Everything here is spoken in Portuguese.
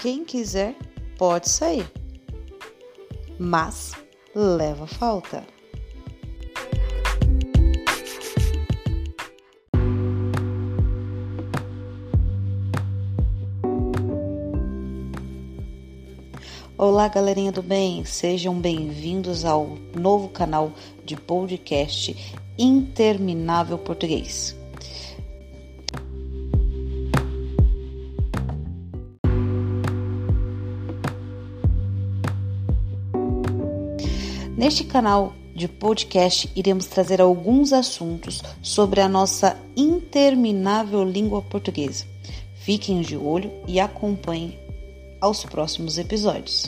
quem quiser pode sair, mas leva falta. Olá, galerinha do bem, sejam bem-vindos ao novo canal de podcast Interminável Português. Neste canal de podcast, iremos trazer alguns assuntos sobre a nossa interminável língua portuguesa. Fiquem de olho e acompanhem aos próximos episódios.